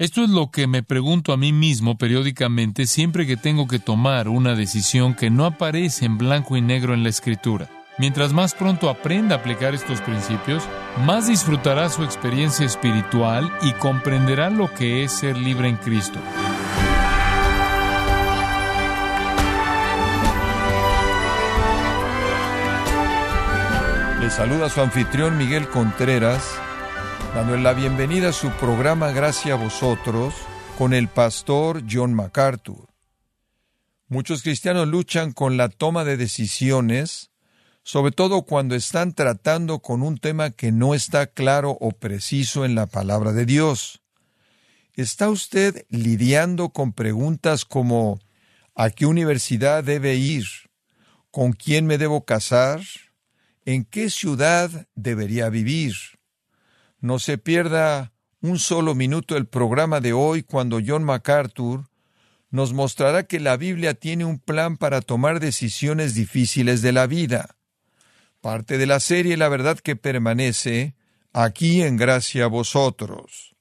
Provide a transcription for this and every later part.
Esto es lo que me pregunto a mí mismo periódicamente siempre que tengo que tomar una decisión que no aparece en blanco y negro en la escritura. Mientras más pronto aprenda a aplicar estos principios, más disfrutará su experiencia espiritual y comprenderá lo que es ser libre en Cristo. Le saluda su anfitrión Miguel Contreras, dándole la bienvenida a su programa Gracias a vosotros con el pastor John MacArthur. Muchos cristianos luchan con la toma de decisiones sobre todo cuando están tratando con un tema que no está claro o preciso en la palabra de Dios. ¿Está usted lidiando con preguntas como ¿a qué universidad debe ir? ¿Con quién me debo casar? ¿En qué ciudad debería vivir? No se pierda un solo minuto el programa de hoy cuando John MacArthur nos mostrará que la Biblia tiene un plan para tomar decisiones difíciles de la vida parte de la serie La verdad que permanece, aquí en gracia a vosotros.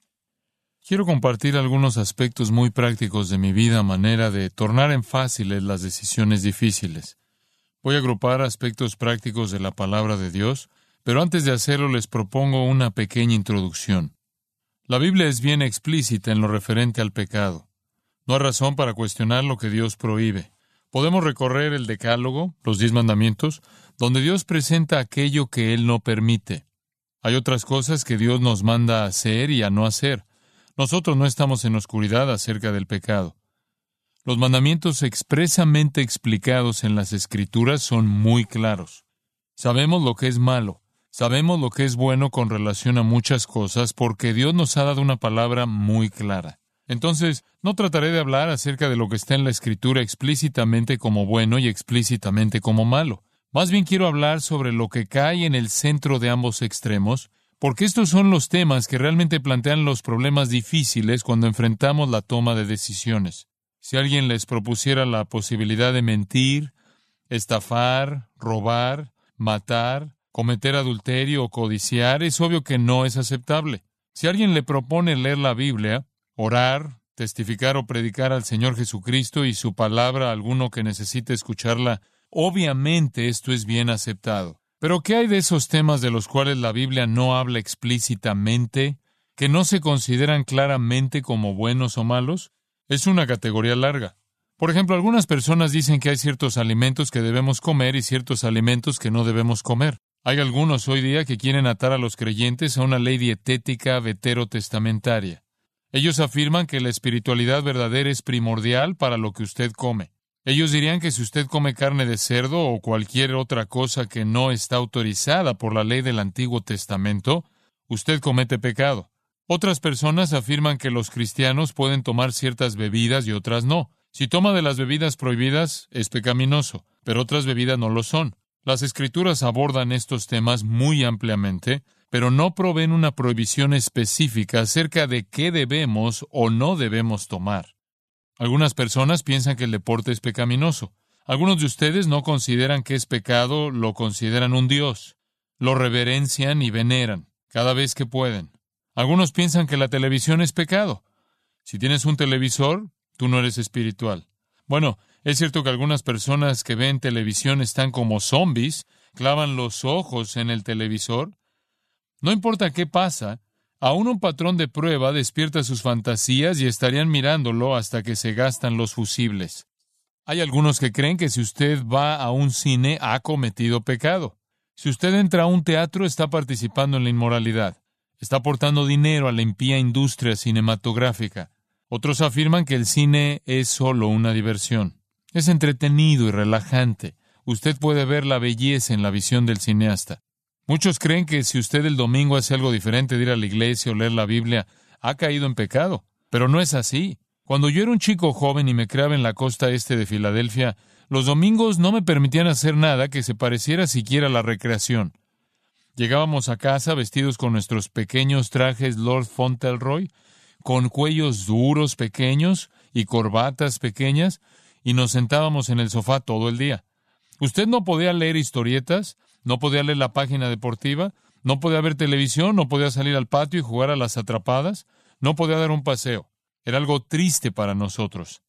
Quiero compartir algunos aspectos muy prácticos de mi vida manera de tornar en fáciles las decisiones difíciles. Voy a agrupar aspectos prácticos de la palabra de Dios, pero antes de hacerlo les propongo una pequeña introducción. La Biblia es bien explícita en lo referente al pecado. No hay razón para cuestionar lo que Dios prohíbe. Podemos recorrer el Decálogo, los diez mandamientos, donde Dios presenta aquello que Él no permite. Hay otras cosas que Dios nos manda a hacer y a no hacer. Nosotros no estamos en oscuridad acerca del pecado. Los mandamientos expresamente explicados en las Escrituras son muy claros. Sabemos lo que es malo, sabemos lo que es bueno con relación a muchas cosas porque Dios nos ha dado una palabra muy clara. Entonces, no trataré de hablar acerca de lo que está en la Escritura explícitamente como bueno y explícitamente como malo. Más bien quiero hablar sobre lo que cae en el centro de ambos extremos, porque estos son los temas que realmente plantean los problemas difíciles cuando enfrentamos la toma de decisiones. Si alguien les propusiera la posibilidad de mentir, estafar, robar, matar, cometer adulterio o codiciar, es obvio que no es aceptable. Si alguien le propone leer la Biblia, orar, testificar o predicar al Señor Jesucristo y su palabra a alguno que necesite escucharla Obviamente esto es bien aceptado. Pero ¿qué hay de esos temas de los cuales la Biblia no habla explícitamente, que no se consideran claramente como buenos o malos? Es una categoría larga. Por ejemplo, algunas personas dicen que hay ciertos alimentos que debemos comer y ciertos alimentos que no debemos comer. Hay algunos hoy día que quieren atar a los creyentes a una ley dietética veterotestamentaria. Ellos afirman que la espiritualidad verdadera es primordial para lo que usted come. Ellos dirían que si usted come carne de cerdo o cualquier otra cosa que no está autorizada por la ley del Antiguo Testamento, usted comete pecado. Otras personas afirman que los cristianos pueden tomar ciertas bebidas y otras no. Si toma de las bebidas prohibidas, es pecaminoso, pero otras bebidas no lo son. Las escrituras abordan estos temas muy ampliamente, pero no proveen una prohibición específica acerca de qué debemos o no debemos tomar. Algunas personas piensan que el deporte es pecaminoso. Algunos de ustedes no consideran que es pecado, lo consideran un Dios. Lo reverencian y veneran cada vez que pueden. Algunos piensan que la televisión es pecado. Si tienes un televisor, tú no eres espiritual. Bueno, es cierto que algunas personas que ven televisión están como zombies, clavan los ojos en el televisor. No importa qué pasa, Aún un patrón de prueba despierta sus fantasías y estarían mirándolo hasta que se gastan los fusibles. Hay algunos que creen que si usted va a un cine ha cometido pecado. Si usted entra a un teatro está participando en la inmoralidad. Está aportando dinero a la impía industria cinematográfica. Otros afirman que el cine es solo una diversión. Es entretenido y relajante. Usted puede ver la belleza en la visión del cineasta. Muchos creen que si usted el domingo hace algo diferente de ir a la iglesia o leer la Biblia, ha caído en pecado. Pero no es así. Cuando yo era un chico joven y me creaba en la costa este de Filadelfia, los domingos no me permitían hacer nada que se pareciera siquiera a la recreación. Llegábamos a casa vestidos con nuestros pequeños trajes Lord Fauntleroy, con cuellos duros pequeños y corbatas pequeñas, y nos sentábamos en el sofá todo el día. Usted no podía leer historietas, no podía leer la página deportiva, no podía ver televisión, no podía salir al patio y jugar a las atrapadas, no podía dar un paseo. Era algo triste para nosotros.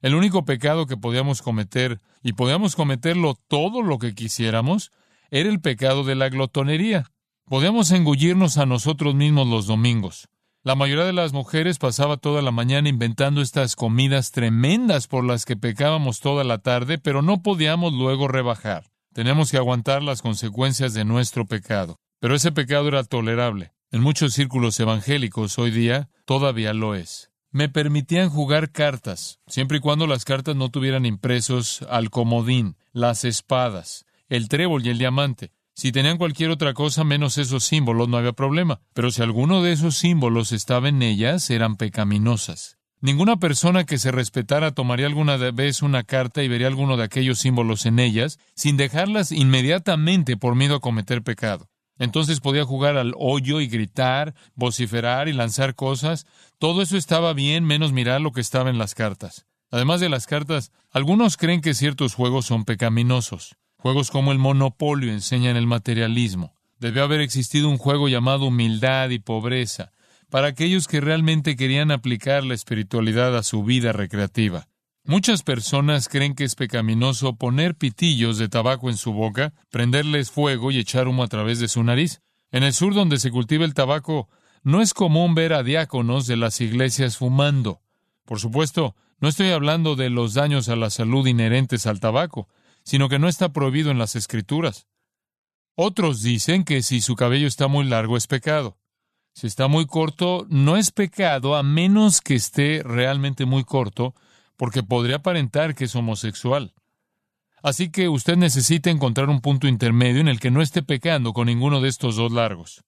El único pecado que podíamos cometer, y podíamos cometerlo todo lo que quisiéramos, era el pecado de la glotonería. Podíamos engullirnos a nosotros mismos los domingos. La mayoría de las mujeres pasaba toda la mañana inventando estas comidas tremendas por las que pecábamos toda la tarde, pero no podíamos luego rebajar. Tenemos que aguantar las consecuencias de nuestro pecado. Pero ese pecado era tolerable. En muchos círculos evangélicos hoy día todavía lo es. Me permitían jugar cartas, siempre y cuando las cartas no tuvieran impresos al comodín, las espadas, el trébol y el diamante. Si tenían cualquier otra cosa menos esos símbolos, no había problema. Pero si alguno de esos símbolos estaba en ellas, eran pecaminosas. Ninguna persona que se respetara tomaría alguna vez una carta y vería alguno de aquellos símbolos en ellas, sin dejarlas inmediatamente por miedo a cometer pecado. Entonces podía jugar al hoyo y gritar, vociferar y lanzar cosas. Todo eso estaba bien, menos mirar lo que estaba en las cartas. Además de las cartas, algunos creen que ciertos juegos son pecaminosos. Juegos como el Monopolio enseñan el materialismo. Debe haber existido un juego llamado humildad y pobreza, para aquellos que realmente querían aplicar la espiritualidad a su vida recreativa. Muchas personas creen que es pecaminoso poner pitillos de tabaco en su boca, prenderles fuego y echar humo a través de su nariz. En el sur donde se cultiva el tabaco, no es común ver a diáconos de las iglesias fumando. Por supuesto, no estoy hablando de los daños a la salud inherentes al tabaco, sino que no está prohibido en las escrituras. Otros dicen que si su cabello está muy largo es pecado. Si está muy corto, no es pecado a menos que esté realmente muy corto, porque podría aparentar que es homosexual. Así que usted necesita encontrar un punto intermedio en el que no esté pecando con ninguno de estos dos largos.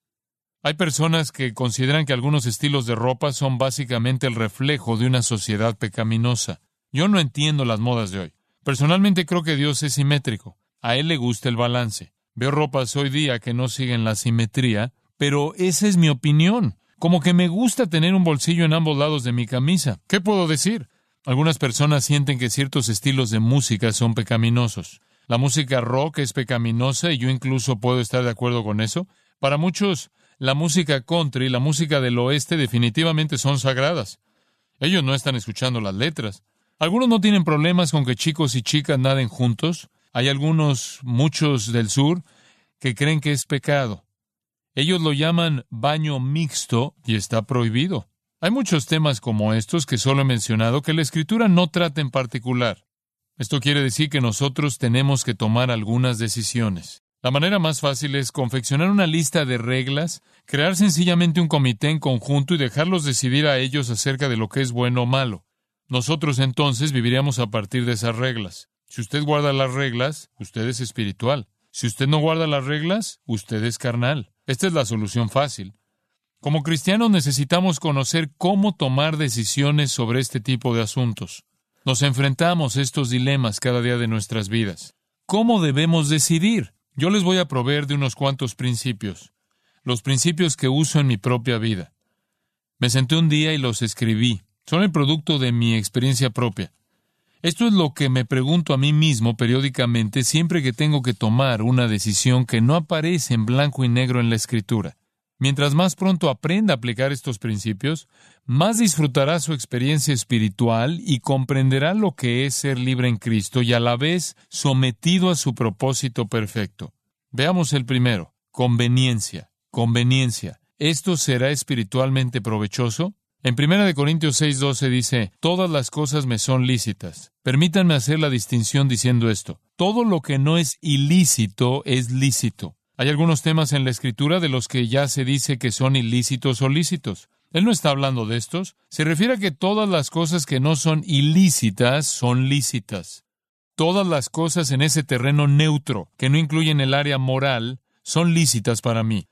Hay personas que consideran que algunos estilos de ropa son básicamente el reflejo de una sociedad pecaminosa. Yo no entiendo las modas de hoy. Personalmente creo que Dios es simétrico. A Él le gusta el balance. Veo ropas hoy día que no siguen la simetría, pero esa es mi opinión. Como que me gusta tener un bolsillo en ambos lados de mi camisa. ¿Qué puedo decir? Algunas personas sienten que ciertos estilos de música son pecaminosos. La música rock es pecaminosa y yo incluso puedo estar de acuerdo con eso. Para muchos, la música country y la música del oeste definitivamente son sagradas. Ellos no están escuchando las letras. Algunos no tienen problemas con que chicos y chicas naden juntos. Hay algunos, muchos del sur, que creen que es pecado. Ellos lo llaman baño mixto y está prohibido. Hay muchos temas como estos que solo he mencionado que la escritura no trata en particular. Esto quiere decir que nosotros tenemos que tomar algunas decisiones. La manera más fácil es confeccionar una lista de reglas, crear sencillamente un comité en conjunto y dejarlos decidir a ellos acerca de lo que es bueno o malo. Nosotros entonces viviríamos a partir de esas reglas. Si usted guarda las reglas, usted es espiritual. Si usted no guarda las reglas, usted es carnal. Esta es la solución fácil. Como cristianos necesitamos conocer cómo tomar decisiones sobre este tipo de asuntos. Nos enfrentamos a estos dilemas cada día de nuestras vidas. ¿Cómo debemos decidir? Yo les voy a proveer de unos cuantos principios, los principios que uso en mi propia vida. Me senté un día y los escribí. Son el producto de mi experiencia propia. Esto es lo que me pregunto a mí mismo periódicamente siempre que tengo que tomar una decisión que no aparece en blanco y negro en la escritura. Mientras más pronto aprenda a aplicar estos principios, más disfrutará su experiencia espiritual y comprenderá lo que es ser libre en Cristo y a la vez sometido a su propósito perfecto. Veamos el primero, conveniencia, conveniencia. ¿Esto será espiritualmente provechoso? En 1 Corintios 6:12 dice, Todas las cosas me son lícitas. Permítanme hacer la distinción diciendo esto. Todo lo que no es ilícito es lícito. Hay algunos temas en la Escritura de los que ya se dice que son ilícitos o lícitos. Él no está hablando de estos. Se refiere a que todas las cosas que no son ilícitas son lícitas. Todas las cosas en ese terreno neutro, que no incluyen el área moral, son lícitas para mí.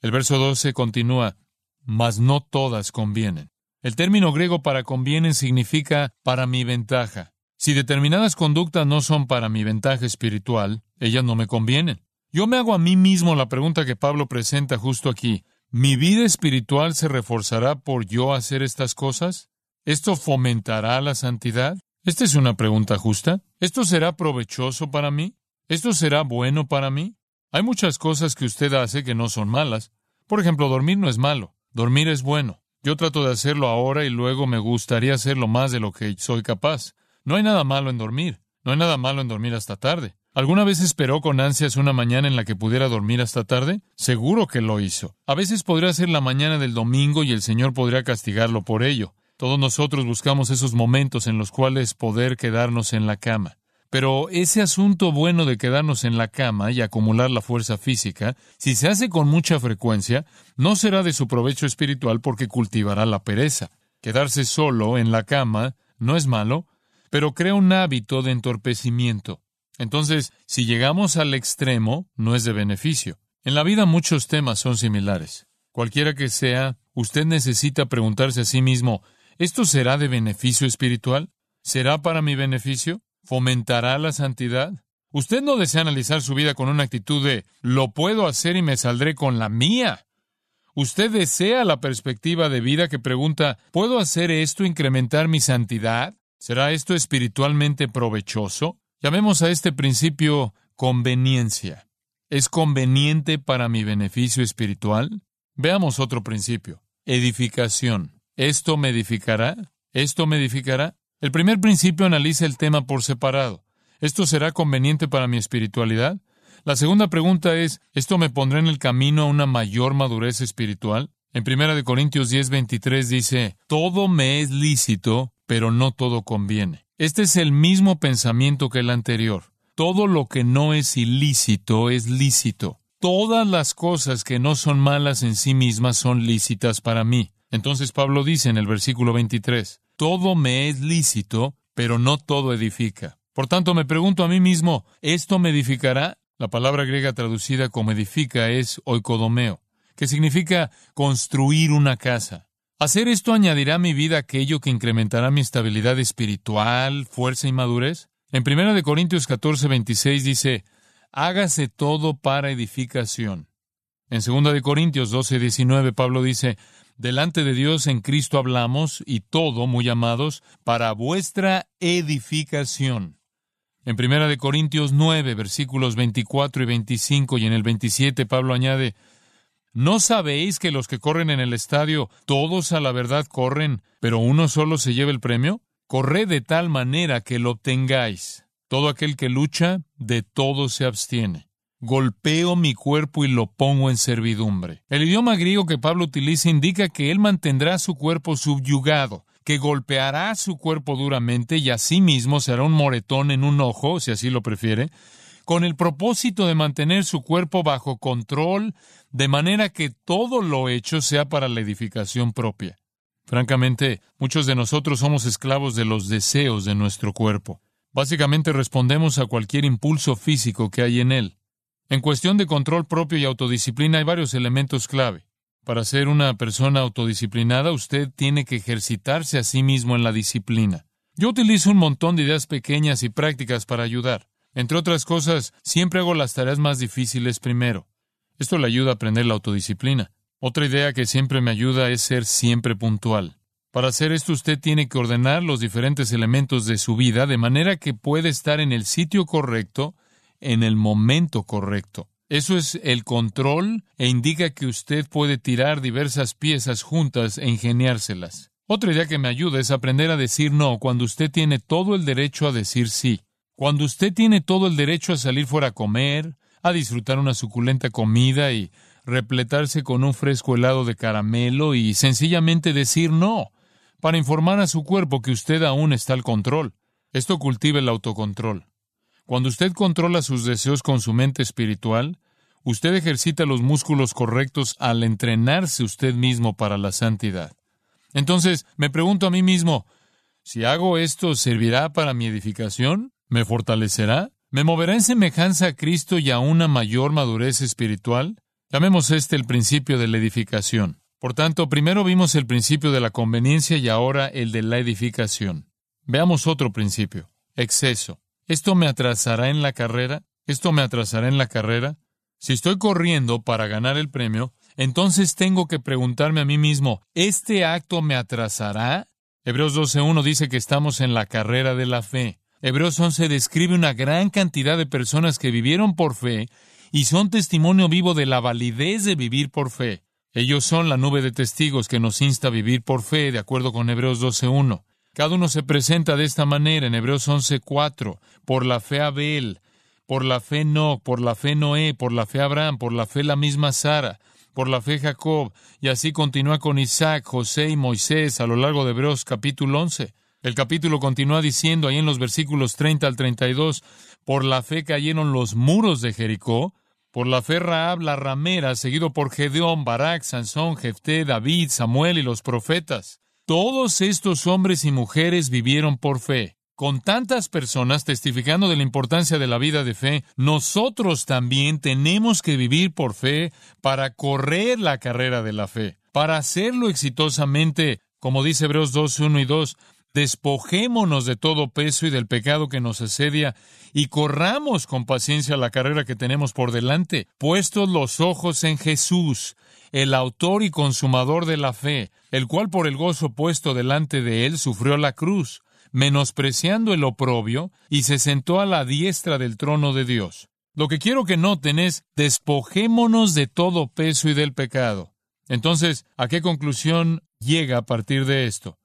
El verso 12 continúa, mas no todas convienen. El término griego para convienen significa para mi ventaja. Si determinadas conductas no son para mi ventaja espiritual, ellas no me convienen. Yo me hago a mí mismo la pregunta que Pablo presenta justo aquí. ¿Mi vida espiritual se reforzará por yo hacer estas cosas? ¿Esto fomentará la santidad? Esta es una pregunta justa. ¿Esto será provechoso para mí? ¿Esto será bueno para mí? Hay muchas cosas que usted hace que no son malas. Por ejemplo, dormir no es malo. Dormir es bueno. Yo trato de hacerlo ahora y luego me gustaría hacerlo más de lo que soy capaz. No hay nada malo en dormir. No hay nada malo en dormir hasta tarde. ¿Alguna vez esperó con ansias una mañana en la que pudiera dormir hasta tarde? Seguro que lo hizo. A veces podría ser la mañana del domingo y el Señor podría castigarlo por ello. Todos nosotros buscamos esos momentos en los cuales poder quedarnos en la cama. Pero ese asunto bueno de quedarnos en la cama y acumular la fuerza física, si se hace con mucha frecuencia, no será de su provecho espiritual porque cultivará la pereza. Quedarse solo en la cama no es malo, pero crea un hábito de entorpecimiento. Entonces, si llegamos al extremo, no es de beneficio. En la vida muchos temas son similares. Cualquiera que sea, usted necesita preguntarse a sí mismo, ¿esto será de beneficio espiritual? ¿Será para mi beneficio? ¿Fomentará la santidad? Usted no desea analizar su vida con una actitud de lo puedo hacer y me saldré con la mía. Usted desea la perspectiva de vida que pregunta ¿puedo hacer esto incrementar mi santidad? ¿Será esto espiritualmente provechoso? Llamemos a este principio conveniencia. ¿Es conveniente para mi beneficio espiritual? Veamos otro principio. Edificación. ¿Esto me edificará? ¿Esto me edificará? El primer principio analiza el tema por separado. ¿Esto será conveniente para mi espiritualidad? La segunda pregunta es, ¿esto me pondrá en el camino a una mayor madurez espiritual? En 1 Corintios 10, 23 dice, Todo me es lícito, pero no todo conviene. Este es el mismo pensamiento que el anterior. Todo lo que no es ilícito es lícito. Todas las cosas que no son malas en sí mismas son lícitas para mí. Entonces Pablo dice en el versículo 23, todo me es lícito, pero no todo edifica. Por tanto, me pregunto a mí mismo, ¿esto me edificará? La palabra griega traducida como edifica es oikodomeo, que significa construir una casa. ¿Hacer esto añadirá a mi vida aquello que incrementará mi estabilidad espiritual, fuerza y madurez? En 1 Corintios 14, 26 dice, hágase todo para edificación. En 2 Corintios 12, 19 Pablo dice, delante de Dios en Cristo hablamos y todo, muy amados, para vuestra edificación. En 1 Corintios 9, versículos 24 y 25 y en el 27 Pablo añade, ¿No sabéis que los que corren en el estadio, todos a la verdad corren, pero uno solo se lleva el premio? Corred de tal manera que lo obtengáis. Todo aquel que lucha, de todo se abstiene golpeo mi cuerpo y lo pongo en servidumbre. El idioma griego que Pablo utiliza indica que él mantendrá su cuerpo subyugado, que golpeará su cuerpo duramente y asimismo será un moretón en un ojo, si así lo prefiere, con el propósito de mantener su cuerpo bajo control, de manera que todo lo hecho sea para la edificación propia. Francamente, muchos de nosotros somos esclavos de los deseos de nuestro cuerpo. Básicamente respondemos a cualquier impulso físico que hay en él. En cuestión de control propio y autodisciplina hay varios elementos clave. Para ser una persona autodisciplinada, usted tiene que ejercitarse a sí mismo en la disciplina. Yo utilizo un montón de ideas pequeñas y prácticas para ayudar. Entre otras cosas, siempre hago las tareas más difíciles primero. Esto le ayuda a aprender la autodisciplina. Otra idea que siempre me ayuda es ser siempre puntual. Para hacer esto usted tiene que ordenar los diferentes elementos de su vida de manera que puede estar en el sitio correcto en el momento correcto. Eso es el control e indica que usted puede tirar diversas piezas juntas e ingeniárselas. Otra idea que me ayuda es aprender a decir no cuando usted tiene todo el derecho a decir sí. Cuando usted tiene todo el derecho a salir fuera a comer, a disfrutar una suculenta comida y repletarse con un fresco helado de caramelo y sencillamente decir no, para informar a su cuerpo que usted aún está al control. Esto cultiva el autocontrol. Cuando usted controla sus deseos con su mente espiritual, usted ejercita los músculos correctos al entrenarse usted mismo para la santidad. Entonces, me pregunto a mí mismo, si hago esto, ¿servirá para mi edificación? ¿Me fortalecerá? ¿Me moverá en semejanza a Cristo y a una mayor madurez espiritual? Llamemos este el principio de la edificación. Por tanto, primero vimos el principio de la conveniencia y ahora el de la edificación. Veamos otro principio, exceso. ¿Esto me atrasará en la carrera? ¿Esto me atrasará en la carrera? Si estoy corriendo para ganar el premio, entonces tengo que preguntarme a mí mismo, ¿este acto me atrasará? Hebreos 12.1 dice que estamos en la carrera de la fe. Hebreos 11 describe una gran cantidad de personas que vivieron por fe y son testimonio vivo de la validez de vivir por fe. Ellos son la nube de testigos que nos insta a vivir por fe, de acuerdo con Hebreos 12.1. Cada uno se presenta de esta manera en Hebreos 11.4, por la fe Abel, por la fe No, por la fe Noé, por la fe Abraham, por la fe la misma Sara, por la fe Jacob, y así continúa con Isaac, José y Moisés a lo largo de Hebreos capítulo 11. El capítulo continúa diciendo ahí en los versículos 30 al 32, por la fe cayeron los muros de Jericó, por la fe Raab la ramera, seguido por Gedeón, Barak, Sansón, Jefté, David, Samuel y los profetas. Todos estos hombres y mujeres vivieron por fe. Con tantas personas testificando de la importancia de la vida de fe, nosotros también tenemos que vivir por fe para correr la carrera de la fe. Para hacerlo exitosamente, como dice Hebreos 2, 1 y 2, despojémonos de todo peso y del pecado que nos asedia y corramos con paciencia la carrera que tenemos por delante, puestos los ojos en Jesús, el autor y consumador de la fe, el cual por el gozo puesto delante de él sufrió la cruz, menospreciando el oprobio, y se sentó a la diestra del trono de Dios. Lo que quiero que noten es, despojémonos de todo peso y del pecado. Entonces, ¿a qué conclusión llega a partir de esto?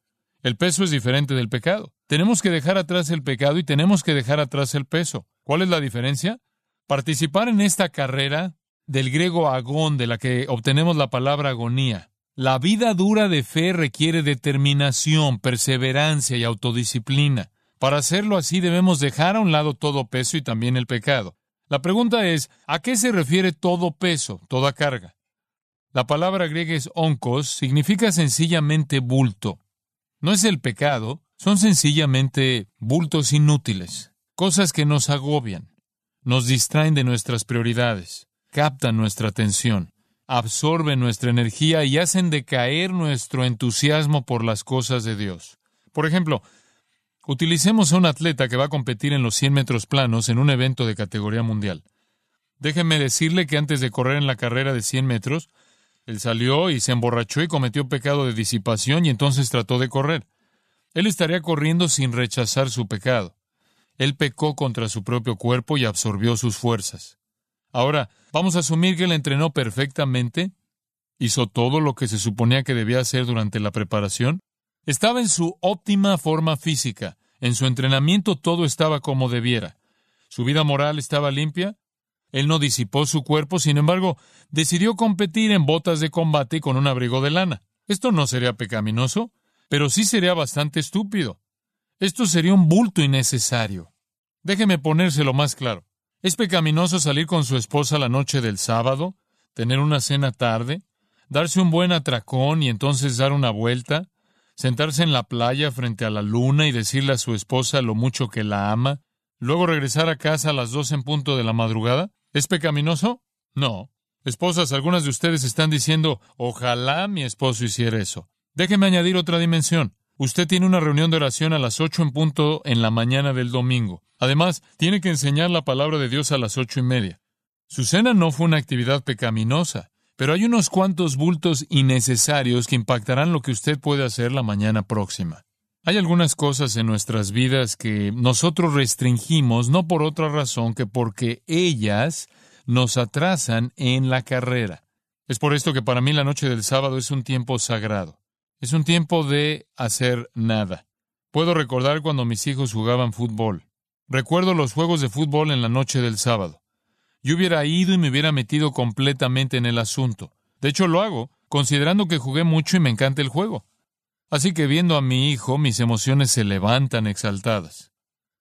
El peso es diferente del pecado. Tenemos que dejar atrás el pecado y tenemos que dejar atrás el peso. ¿Cuál es la diferencia? Participar en esta carrera del griego agón, de la que obtenemos la palabra agonía. La vida dura de fe requiere determinación, perseverancia y autodisciplina. Para hacerlo así debemos dejar a un lado todo peso y también el pecado. La pregunta es, ¿a qué se refiere todo peso, toda carga? La palabra griega es onkos, significa sencillamente bulto. No es el pecado, son sencillamente bultos inútiles, cosas que nos agobian, nos distraen de nuestras prioridades captan nuestra atención, absorben nuestra energía y hacen decaer nuestro entusiasmo por las cosas de Dios. Por ejemplo, utilicemos a un atleta que va a competir en los 100 metros planos en un evento de categoría mundial. Déjenme decirle que antes de correr en la carrera de 100 metros, él salió y se emborrachó y cometió pecado de disipación y entonces trató de correr. Él estaría corriendo sin rechazar su pecado. Él pecó contra su propio cuerpo y absorbió sus fuerzas. Ahora, vamos a asumir que él entrenó perfectamente, hizo todo lo que se suponía que debía hacer durante la preparación, estaba en su óptima forma física, en su entrenamiento todo estaba como debiera, su vida moral estaba limpia, él no disipó su cuerpo, sin embargo, decidió competir en botas de combate con un abrigo de lana. Esto no sería pecaminoso, pero sí sería bastante estúpido. Esto sería un bulto innecesario. Déjeme ponérselo más claro. ¿Es pecaminoso salir con su esposa la noche del sábado, tener una cena tarde, darse un buen atracón y entonces dar una vuelta, sentarse en la playa frente a la luna y decirle a su esposa lo mucho que la ama, luego regresar a casa a las dos en punto de la madrugada? ¿Es pecaminoso? No. Esposas, algunas de ustedes están diciendo, ojalá mi esposo hiciera eso. Déjeme añadir otra dimensión. Usted tiene una reunión de oración a las ocho en punto en la mañana del domingo. Además, tiene que enseñar la palabra de Dios a las ocho y media. Su cena no fue una actividad pecaminosa, pero hay unos cuantos bultos innecesarios que impactarán lo que usted puede hacer la mañana próxima. Hay algunas cosas en nuestras vidas que nosotros restringimos no por otra razón que porque ellas nos atrasan en la carrera. Es por esto que para mí la noche del sábado es un tiempo sagrado. Es un tiempo de hacer nada. Puedo recordar cuando mis hijos jugaban fútbol. Recuerdo los juegos de fútbol en la noche del sábado. Yo hubiera ido y me hubiera metido completamente en el asunto. De hecho, lo hago, considerando que jugué mucho y me encanta el juego. Así que viendo a mi hijo, mis emociones se levantan exaltadas.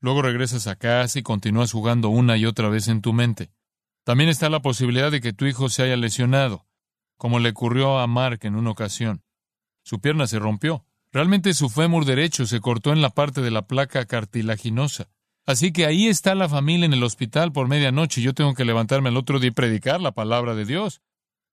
Luego regresas a casa y continúas jugando una y otra vez en tu mente. También está la posibilidad de que tu hijo se haya lesionado, como le ocurrió a Mark en una ocasión. Su pierna se rompió. Realmente su fémur derecho se cortó en la parte de la placa cartilaginosa. Así que ahí está la familia en el hospital por medianoche y yo tengo que levantarme el otro día y predicar la palabra de Dios.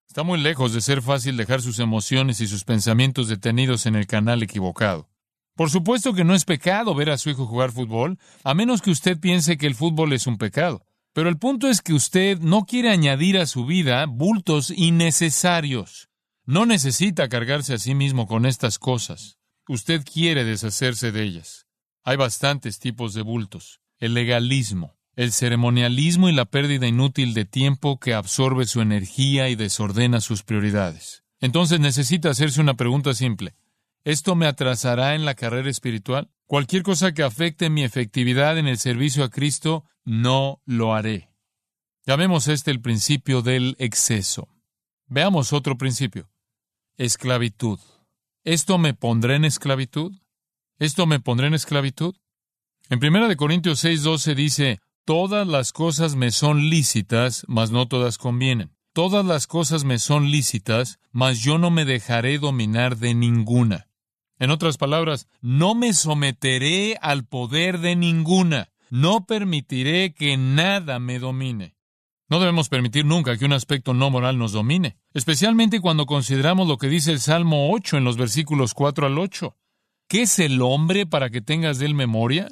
Está muy lejos de ser fácil dejar sus emociones y sus pensamientos detenidos en el canal equivocado. Por supuesto que no es pecado ver a su hijo jugar fútbol, a menos que usted piense que el fútbol es un pecado. Pero el punto es que usted no quiere añadir a su vida bultos innecesarios. No necesita cargarse a sí mismo con estas cosas. Usted quiere deshacerse de ellas. Hay bastantes tipos de bultos. El legalismo, el ceremonialismo y la pérdida inútil de tiempo que absorbe su energía y desordena sus prioridades. Entonces necesita hacerse una pregunta simple. ¿Esto me atrasará en la carrera espiritual? Cualquier cosa que afecte mi efectividad en el servicio a Cristo, no lo haré. Llamemos este el principio del exceso. Veamos otro principio. Esclavitud. ¿Esto me pondrá en esclavitud? ¿Esto me pondrá en esclavitud? En 1 Corintios 6:12 dice, Todas las cosas me son lícitas, mas no todas convienen. Todas las cosas me son lícitas, mas yo no me dejaré dominar de ninguna. En otras palabras, no me someteré al poder de ninguna. No permitiré que nada me domine. No debemos permitir nunca que un aspecto no moral nos domine, especialmente cuando consideramos lo que dice el Salmo 8 en los versículos 4 al 8. ¿Qué es el hombre para que tengas de él memoria?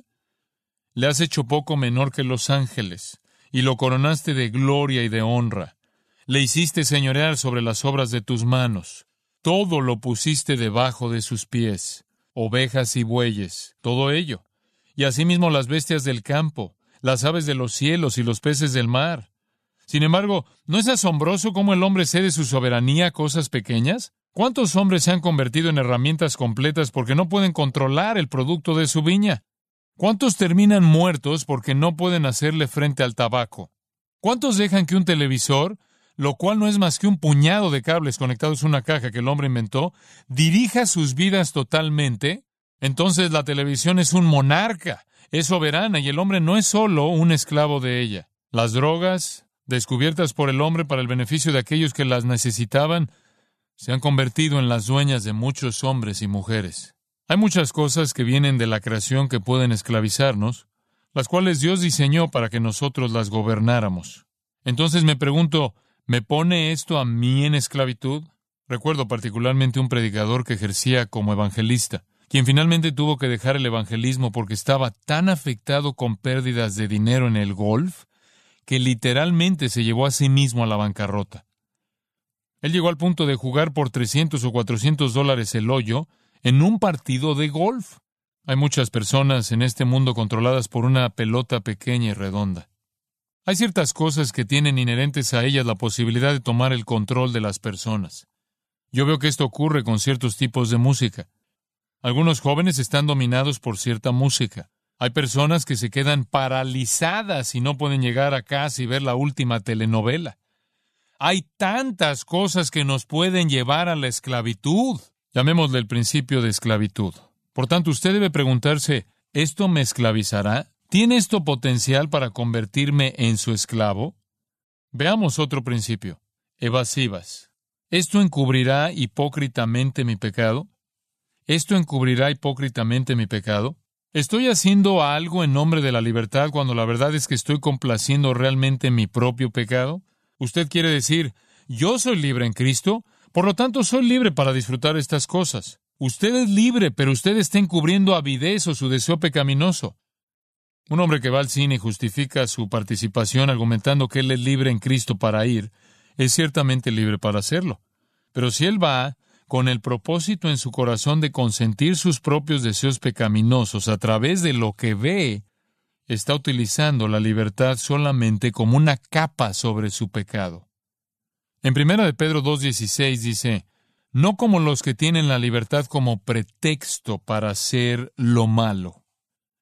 Le has hecho poco menor que los ángeles, y lo coronaste de gloria y de honra. Le hiciste señorear sobre las obras de tus manos. Todo lo pusiste debajo de sus pies, ovejas y bueyes, todo ello. Y asimismo las bestias del campo, las aves de los cielos y los peces del mar. Sin embargo, ¿no es asombroso cómo el hombre cede su soberanía a cosas pequeñas? ¿Cuántos hombres se han convertido en herramientas completas porque no pueden controlar el producto de su viña? ¿Cuántos terminan muertos porque no pueden hacerle frente al tabaco? ¿Cuántos dejan que un televisor, lo cual no es más que un puñado de cables conectados a una caja que el hombre inventó, dirija sus vidas totalmente? Entonces la televisión es un monarca, es soberana y el hombre no es solo un esclavo de ella. Las drogas, descubiertas por el hombre para el beneficio de aquellos que las necesitaban, se han convertido en las dueñas de muchos hombres y mujeres. Hay muchas cosas que vienen de la creación que pueden esclavizarnos, las cuales Dios diseñó para que nosotros las gobernáramos. Entonces me pregunto, ¿me pone esto a mí en esclavitud? Recuerdo particularmente un predicador que ejercía como evangelista, quien finalmente tuvo que dejar el evangelismo porque estaba tan afectado con pérdidas de dinero en el golf que literalmente se llevó a sí mismo a la bancarrota. Él llegó al punto de jugar por 300 o 400 dólares el hoyo en un partido de golf. Hay muchas personas en este mundo controladas por una pelota pequeña y redonda. Hay ciertas cosas que tienen inherentes a ellas la posibilidad de tomar el control de las personas. Yo veo que esto ocurre con ciertos tipos de música. Algunos jóvenes están dominados por cierta música. Hay personas que se quedan paralizadas y no pueden llegar a casa y ver la última telenovela. Hay tantas cosas que nos pueden llevar a la esclavitud. Llamémosle el principio de esclavitud. Por tanto, usted debe preguntarse, ¿esto me esclavizará? ¿Tiene esto potencial para convertirme en su esclavo? Veamos otro principio. Evasivas. ¿Esto encubrirá hipócritamente mi pecado? ¿Esto encubrirá hipócritamente mi pecado? ¿Estoy haciendo algo en nombre de la libertad cuando la verdad es que estoy complaciendo realmente mi propio pecado? Usted quiere decir, yo soy libre en Cristo, por lo tanto soy libre para disfrutar estas cosas. Usted es libre, pero usted está encubriendo avidez o su deseo pecaminoso. Un hombre que va al cine y justifica su participación argumentando que él es libre en Cristo para ir, es ciertamente libre para hacerlo. Pero si él va con el propósito en su corazón de consentir sus propios deseos pecaminosos a través de lo que ve, está utilizando la libertad solamente como una capa sobre su pecado. En 1 de Pedro 2.16 dice, no como los que tienen la libertad como pretexto para hacer lo malo.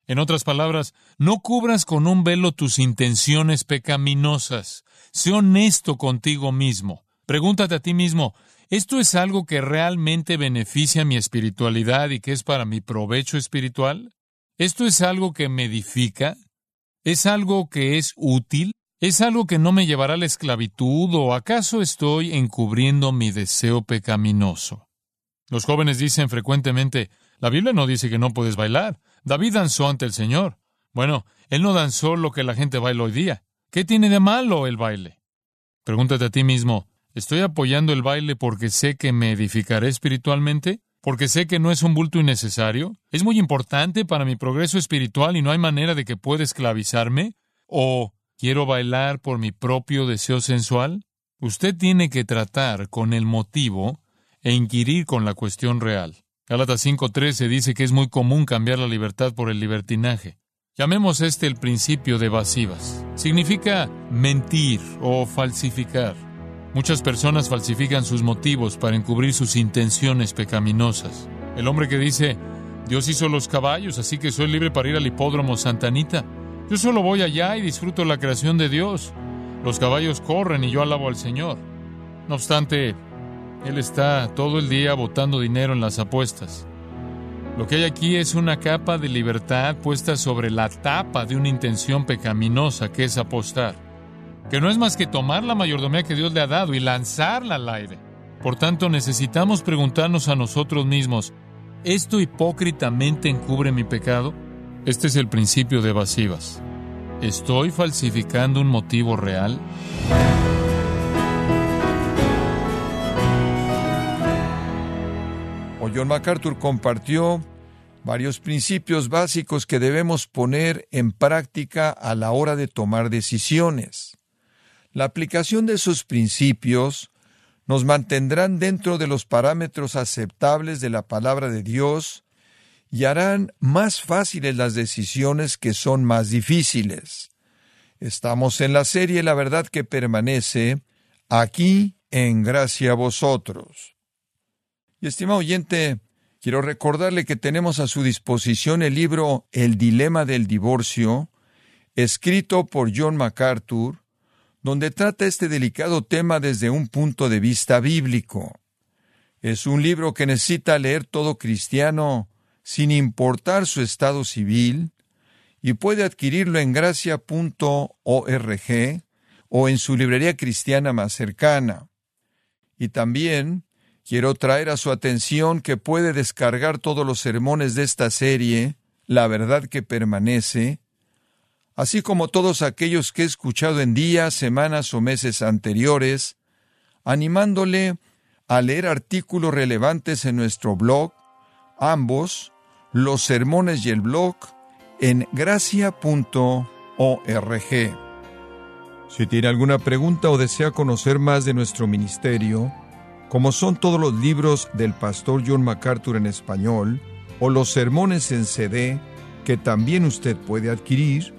En otras palabras, no cubras con un velo tus intenciones pecaminosas. Sé honesto contigo mismo. Pregúntate a ti mismo, ¿Esto es algo que realmente beneficia mi espiritualidad y que es para mi provecho espiritual? ¿Esto es algo que me edifica? ¿Es algo que es útil? ¿Es algo que no me llevará a la esclavitud o acaso estoy encubriendo mi deseo pecaminoso? Los jóvenes dicen frecuentemente, la Biblia no dice que no puedes bailar. David danzó ante el Señor. Bueno, él no danzó lo que la gente baila hoy día. ¿Qué tiene de malo el baile? Pregúntate a ti mismo, ¿Estoy apoyando el baile porque sé que me edificaré espiritualmente? ¿Porque sé que no es un bulto innecesario? ¿Es muy importante para mi progreso espiritual y no hay manera de que pueda esclavizarme? ¿O quiero bailar por mi propio deseo sensual? Usted tiene que tratar con el motivo e inquirir con la cuestión real. Gálatas 5.13 dice que es muy común cambiar la libertad por el libertinaje. Llamemos este el principio de evasivas. Significa mentir o falsificar. Muchas personas falsifican sus motivos para encubrir sus intenciones pecaminosas. El hombre que dice, Dios hizo los caballos, así que soy libre para ir al hipódromo Santanita. Yo solo voy allá y disfruto la creación de Dios. Los caballos corren y yo alabo al Señor. No obstante, Él está todo el día botando dinero en las apuestas. Lo que hay aquí es una capa de libertad puesta sobre la tapa de una intención pecaminosa que es apostar que no es más que tomar la mayordomía que Dios le ha dado y lanzarla al aire. Por tanto, necesitamos preguntarnos a nosotros mismos, ¿esto hipócritamente encubre mi pecado? Este es el principio de evasivas. ¿Estoy falsificando un motivo real? O John MacArthur compartió varios principios básicos que debemos poner en práctica a la hora de tomar decisiones. La aplicación de sus principios nos mantendrán dentro de los parámetros aceptables de la palabra de Dios y harán más fáciles las decisiones que son más difíciles. Estamos en la serie La verdad que permanece, aquí en gracia a vosotros. Y estimado oyente, quiero recordarle que tenemos a su disposición el libro El dilema del divorcio, escrito por John MacArthur, donde trata este delicado tema desde un punto de vista bíblico. Es un libro que necesita leer todo cristiano sin importar su estado civil y puede adquirirlo en gracia.org o en su librería cristiana más cercana. Y también quiero traer a su atención que puede descargar todos los sermones de esta serie, La verdad que permanece, así como todos aquellos que he escuchado en días, semanas o meses anteriores, animándole a leer artículos relevantes en nuestro blog, ambos, los sermones y el blog, en gracia.org. Si tiene alguna pregunta o desea conocer más de nuestro ministerio, como son todos los libros del pastor John MacArthur en español, o los sermones en CD, que también usted puede adquirir,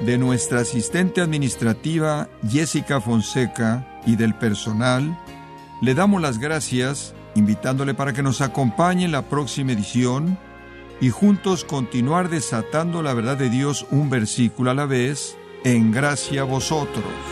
de nuestra asistente administrativa Jessica Fonseca y del personal, le damos las gracias invitándole para que nos acompañe en la próxima edición y juntos continuar desatando la verdad de Dios un versículo a la vez en gracia a vosotros.